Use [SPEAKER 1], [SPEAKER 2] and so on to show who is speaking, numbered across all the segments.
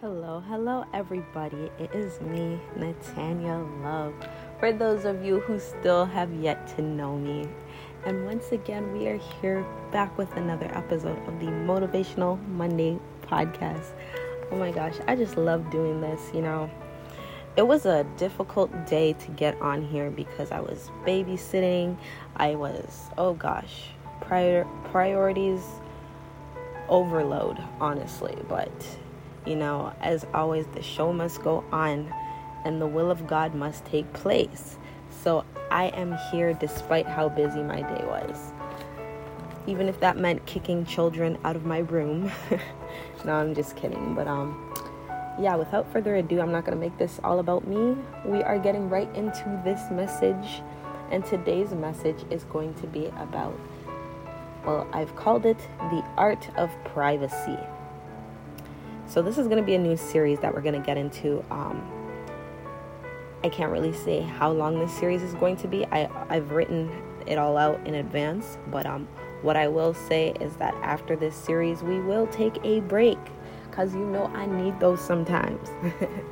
[SPEAKER 1] Hello, hello, everybody. It is me, Natanya Love. For those of you who still have yet to know me, and once again, we are here back with another episode of the Motivational Monday podcast. Oh my gosh, I just love doing this. You know, it was a difficult day to get on here because I was babysitting. I was, oh gosh, prior, priorities overload, honestly, but you know, as always, the show must go on and the will of God must take place. So I am here despite how busy my day was. Even if that meant kicking children out of my room. no, I'm just kidding. But um yeah, without further ado, I'm not going to make this all about me. We are getting right into this message. And today's message is going to be about well, I've called it the art of privacy. So this is going to be a new series that we're going to get into. Um, I can't really say how long this series is going to be. I I've written it all out in advance, but um, what I will say is that after this series, we will take a break because you know I need those sometimes.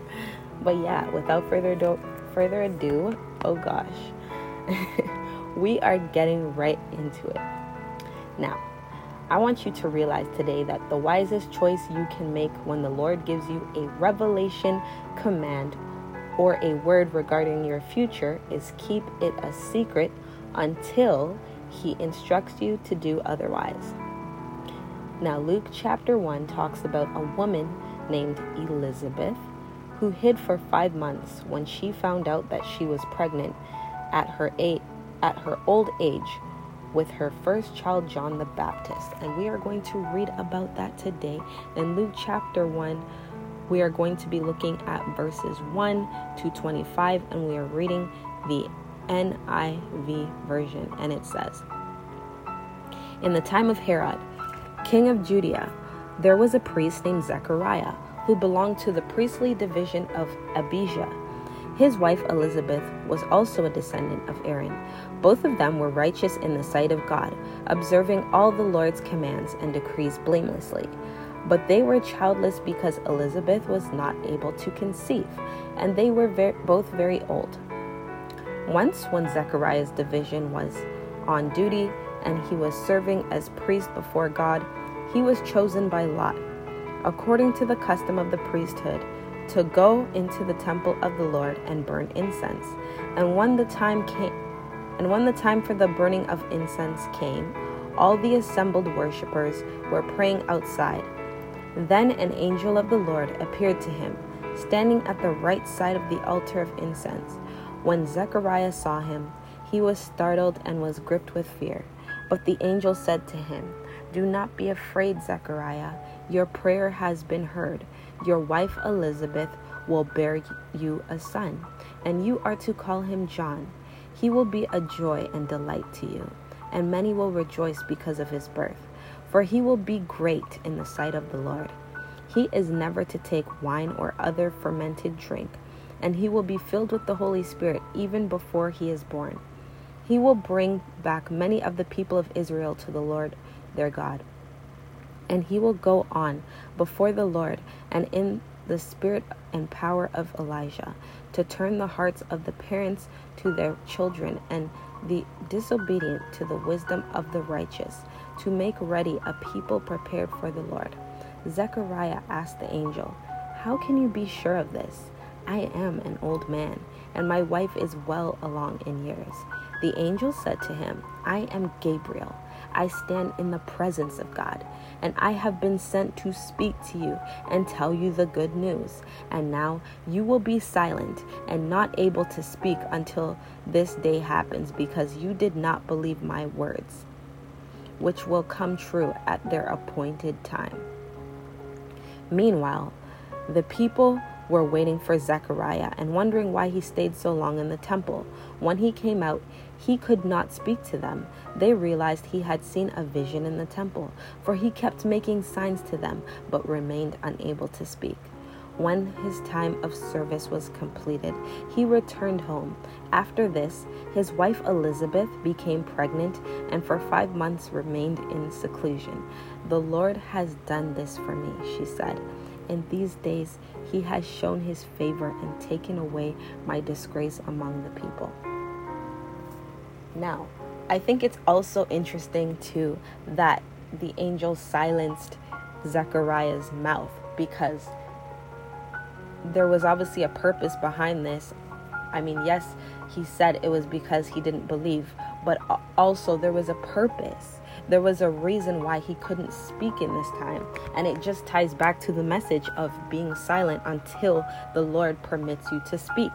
[SPEAKER 1] but yeah, without further ado, further ado, oh gosh, we are getting right into it now. I want you to realize today that the wisest choice you can make when the Lord gives you a revelation, command, or a word regarding your future is keep it a secret until He instructs you to do otherwise. Now, Luke chapter 1 talks about a woman named Elizabeth who hid for five months when she found out that she was pregnant at her, eight, at her old age with her first child, John the Baptist. And we are going to read about that today in Luke chapter 1. We are going to be looking at verses 1 to 25, and we are reading the NIV version. And it says In the time of Herod, king of Judea, there was a priest named Zechariah who belonged to the priestly division of Abijah. His wife Elizabeth was also a descendant of Aaron. Both of them were righteous in the sight of God, observing all the Lord's commands and decrees blamelessly. But they were childless because Elizabeth was not able to conceive, and they were ver- both very old. Once, when Zechariah's division was on duty and he was serving as priest before God, he was chosen by Lot, according to the custom of the priesthood to go into the temple of the Lord and burn incense. And when the time came and when the time for the burning of incense came, all the assembled worshippers were praying outside. Then an angel of the Lord appeared to him, standing at the right side of the altar of incense. When Zechariah saw him, he was startled and was gripped with fear. But the angel said to him, Do not be afraid, Zechariah. Your prayer has been heard your wife Elizabeth will bear you a son, and you are to call him John. He will be a joy and delight to you, and many will rejoice because of his birth, for he will be great in the sight of the Lord. He is never to take wine or other fermented drink, and he will be filled with the Holy Spirit even before he is born. He will bring back many of the people of Israel to the Lord their God and he will go on before the Lord and in the spirit and power of Elijah to turn the hearts of the parents to their children and the disobedient to the wisdom of the righteous, to make ready a people prepared for the Lord. Zechariah asked the angel, How can you be sure of this? I am an old man, and my wife is well along in years. The angel said to him, I am Gabriel. I stand in the presence of God and I have been sent to speak to you and tell you the good news. And now you will be silent and not able to speak until this day happens because you did not believe my words, which will come true at their appointed time. Meanwhile, the people were waiting for Zechariah and wondering why he stayed so long in the temple. When he came out, he could not speak to them. They realized he had seen a vision in the temple, for he kept making signs to them, but remained unable to speak. When his time of service was completed, he returned home. After this, his wife Elizabeth became pregnant and for five months remained in seclusion. The Lord has done this for me, she said in these days he has shown his favor and taken away my disgrace among the people. Now, I think it's also interesting too that the angel silenced Zechariah's mouth because there was obviously a purpose behind this. I mean, yes, he said it was because he didn't believe, but also there was a purpose. There was a reason why he couldn't speak in this time. And it just ties back to the message of being silent until the Lord permits you to speak.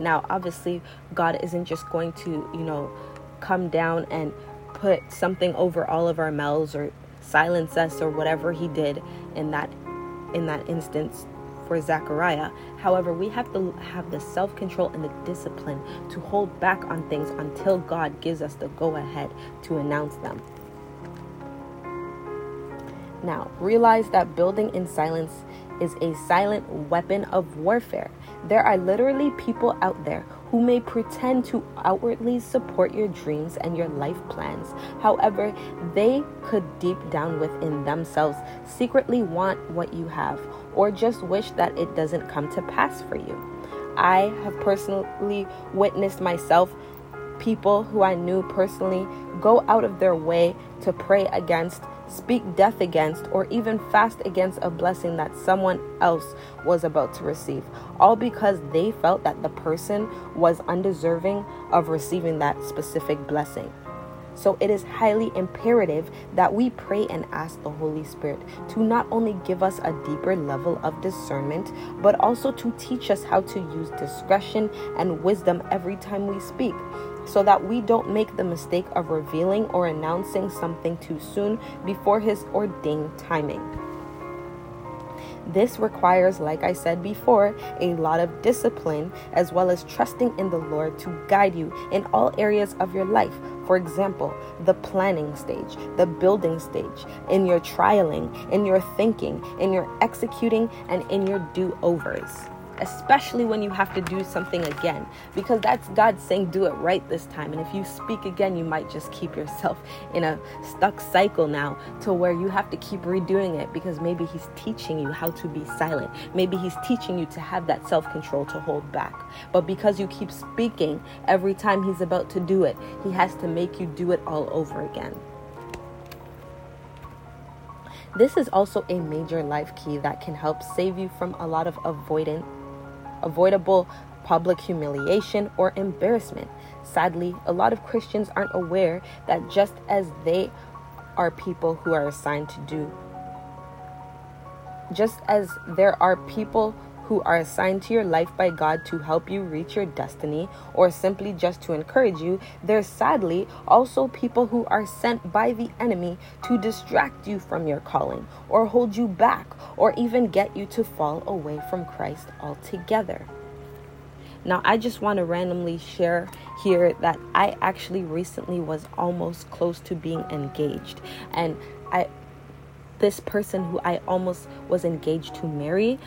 [SPEAKER 1] Now, obviously, God isn't just going to, you know, come down and put something over all of our mouths or silence us or whatever he did in that in that instance for Zechariah. However, we have to have the self control and the discipline to hold back on things until God gives us the go ahead to announce them. Now, realize that building in silence is a silent weapon of warfare. There are literally people out there who may pretend to outwardly support your dreams and your life plans. However, they could deep down within themselves secretly want what you have or just wish that it doesn't come to pass for you. I have personally witnessed myself people who I knew personally go out of their way to pray against speak death against, or even fast against a blessing that someone else was about to receive, all because they felt that the person was undeserving of receiving that specific blessing. So it is highly imperative that we pray and ask the Holy Spirit to not only give us a deeper level of discernment, but also to teach us how to use discretion and wisdom every time we speak so that we don't make the mistake of revealing or announcing something too soon before His ordained timing. This requires, like I said before, a lot of discipline as well as trusting in the Lord to guide you in all areas of your life. For example, the planning stage, the building stage, in your trialing, in your thinking, in your executing, and in your do overs especially when you have to do something again, because that's God saying, do it right this time. And if you speak again, you might just keep yourself in a stuck cycle now to where you have to keep redoing it because maybe He's teaching you how to be silent. Maybe He's teaching you to have that self control to hold back. But because you keep speaking every time He's about to do it, He has to make you do it all over again. This is also a major life key that can help save you from a lot of avoidant avoidable public humiliation or embarrassment. Sadly, a lot of Christians aren't aware that just as they are people who are assigned to do, just as there are people who are assigned to your life by God to help you reach your destiny or simply just to encourage you, there's sadly also people who are sent by the enemy to distract you from your calling or hold you back or even get you to fall away from Christ altogether. Now, I just want to randomly share here that I actually recently was almost close to being engaged. And I this person who I almost was engaged to marry,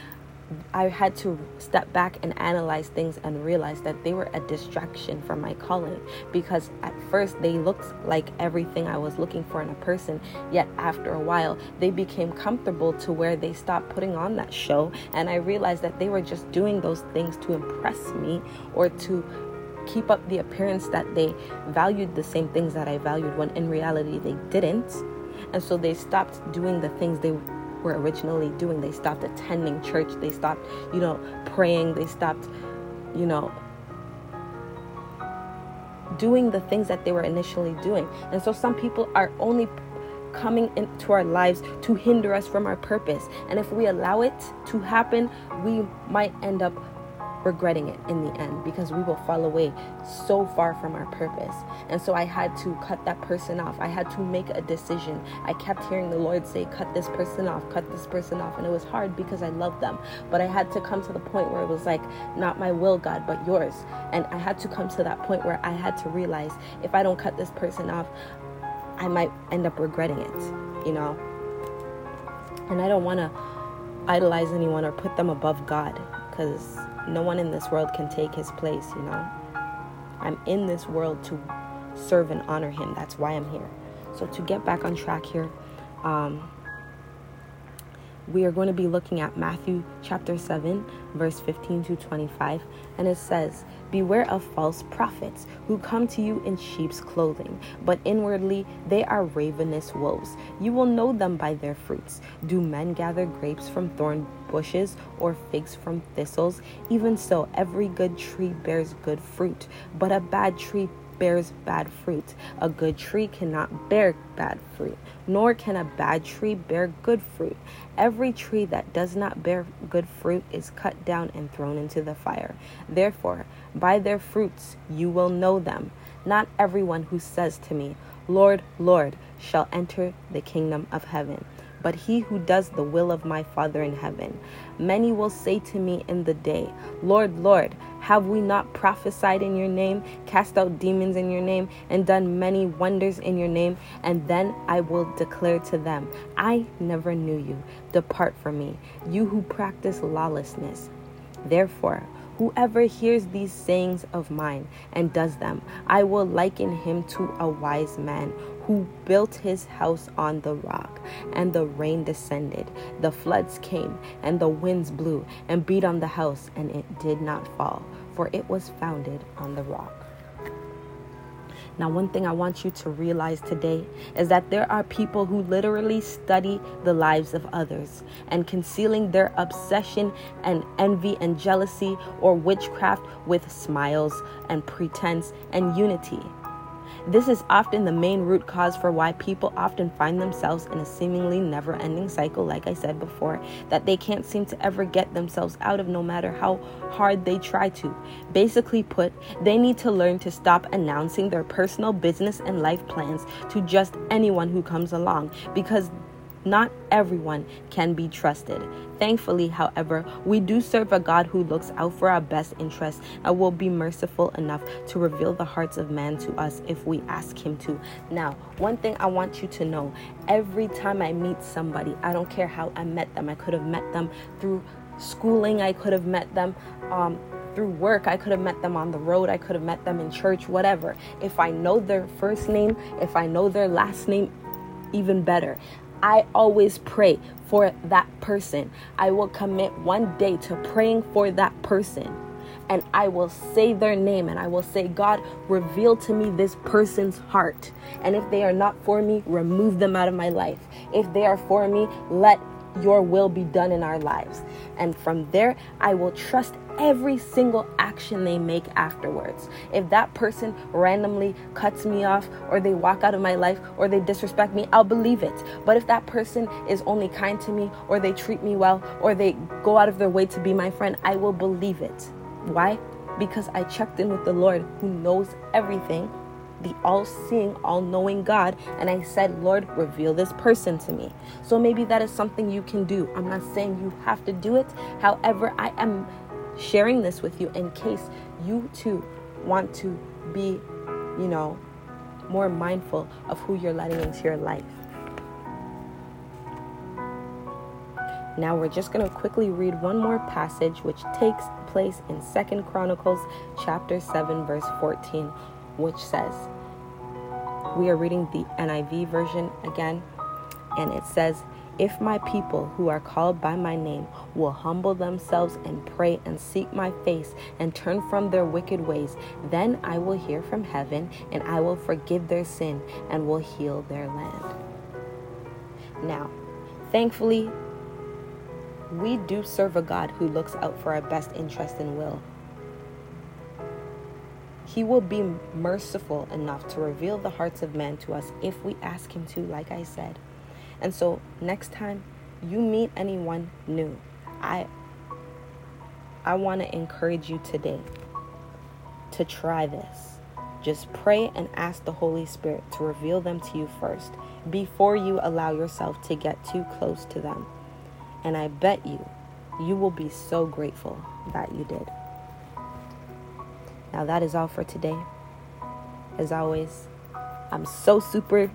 [SPEAKER 1] I had to step back and analyze things and realize that they were a distraction from my calling because at first they looked like everything I was looking for in a person, yet after a while they became comfortable to where they stopped putting on that show and I realized that they were just doing those things to impress me or to keep up the appearance that they valued the same things that I valued when in reality they didn't. And so they stopped doing the things they were originally doing. They stopped attending church. They stopped, you know, praying. They stopped, you know, doing the things that they were initially doing. And so some people are only coming into our lives to hinder us from our purpose. And if we allow it to happen, we might end up regretting it in the end because we will fall away so far from our purpose. And so I had to cut that person off. I had to make a decision. I kept hearing the Lord say, Cut this person off, cut this person off. And it was hard because I love them. But I had to come to the point where it was like, Not my will, God, but yours. And I had to come to that point where I had to realize if I don't cut this person off, I might end up regretting it, you know? And I don't want to idolize anyone or put them above God because no one in this world can take his place, you know. I'm in this world to serve and honor him. That's why I'm here. So to get back on track here, um, we are going to be looking at Matthew chapter 7, verse 15 to 25, and it says, Beware of false prophets who come to you in sheep's clothing, but inwardly they are ravenous wolves. You will know them by their fruits. Do men gather grapes from thorn bushes or figs from thistles? Even so, every good tree bears good fruit, but a bad tree bears bad fruit. A good tree cannot bear bad fruit, nor can a bad tree bear good fruit. Every tree that does not bear good fruit is cut down and thrown into the fire. Therefore, by their fruits you will know them. Not everyone who says to me, Lord, Lord, shall enter the kingdom of heaven but he who does the will of my Father in heaven. Many will say to me in the day, Lord, Lord, have we not prophesied in your name, cast out demons in your name, and done many wonders in your name? And then I will declare to them, I never knew you. Depart from me, you who practice lawlessness. Therefore, Whoever hears these sayings of mine and does them, I will liken him to a wise man who built his house on the rock. And the rain descended, the floods came, and the winds blew and beat on the house, and it did not fall, for it was founded on the rock. Now, one thing I want you to realize today is that there are people who literally study the lives of others and concealing their obsession and envy and jealousy or witchcraft with smiles and pretense and unity. This is often the main root cause for why people often find themselves in a seemingly never ending cycle, like I said before, that they can't seem to ever get themselves out of no matter how hard they try to. Basically, put, they need to learn to stop announcing their personal business and life plans to just anyone who comes along because not everyone can be trusted. Thankfully, however, we do serve a God who looks out for our best interests and will be merciful enough to reveal the hearts of man to us if we ask Him to. Now, one thing I want you to know every time I meet somebody, I don't care how I met them, I could have met them through schooling, I could have met them. Um, through work. I could have met them on the road. I could have met them in church, whatever. If I know their first name, if I know their last name, even better. I always pray for that person. I will commit one day to praying for that person. And I will say their name and I will say, God, reveal to me this person's heart. And if they are not for me, remove them out of my life. If they are for me, let your will be done in our lives. And from there, I will trust every single action they make afterwards. If that person randomly cuts me off, or they walk out of my life, or they disrespect me, I'll believe it. But if that person is only kind to me, or they treat me well, or they go out of their way to be my friend, I will believe it. Why? Because I checked in with the Lord who knows everything the all seeing, all knowing God. And I said, Lord, reveal this person to me. So maybe that is something you can do. I'm not saying you have to do it. However, I am sharing this with you in case you too want to be, you know, more mindful of who you're letting into your life. Now we're just going to quickly read one more passage which takes place in Second Chronicles chapter 7 verse 14 which says, we are reading the NIV version again, and it says, If my people who are called by my name will humble themselves and pray and seek my face and turn from their wicked ways, then I will hear from heaven and I will forgive their sin and will heal their land. Now, thankfully, we do serve a God who looks out for our best interest and will. He will be merciful enough to reveal the hearts of men to us if we ask Him to, like I said. And so, next time you meet anyone new, I I want to encourage you today to try this. Just pray and ask the Holy Spirit to reveal them to you first before you allow yourself to get too close to them. And I bet you, you will be so grateful that you did. Now, that is all for today. As always, I'm so super,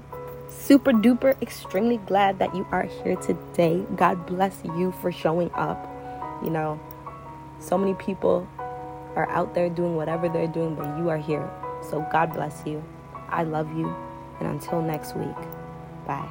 [SPEAKER 1] super duper, extremely glad that you are here today. God bless you for showing up. You know, so many people are out there doing whatever they're doing, but you are here. So, God bless you. I love you. And until next week, bye.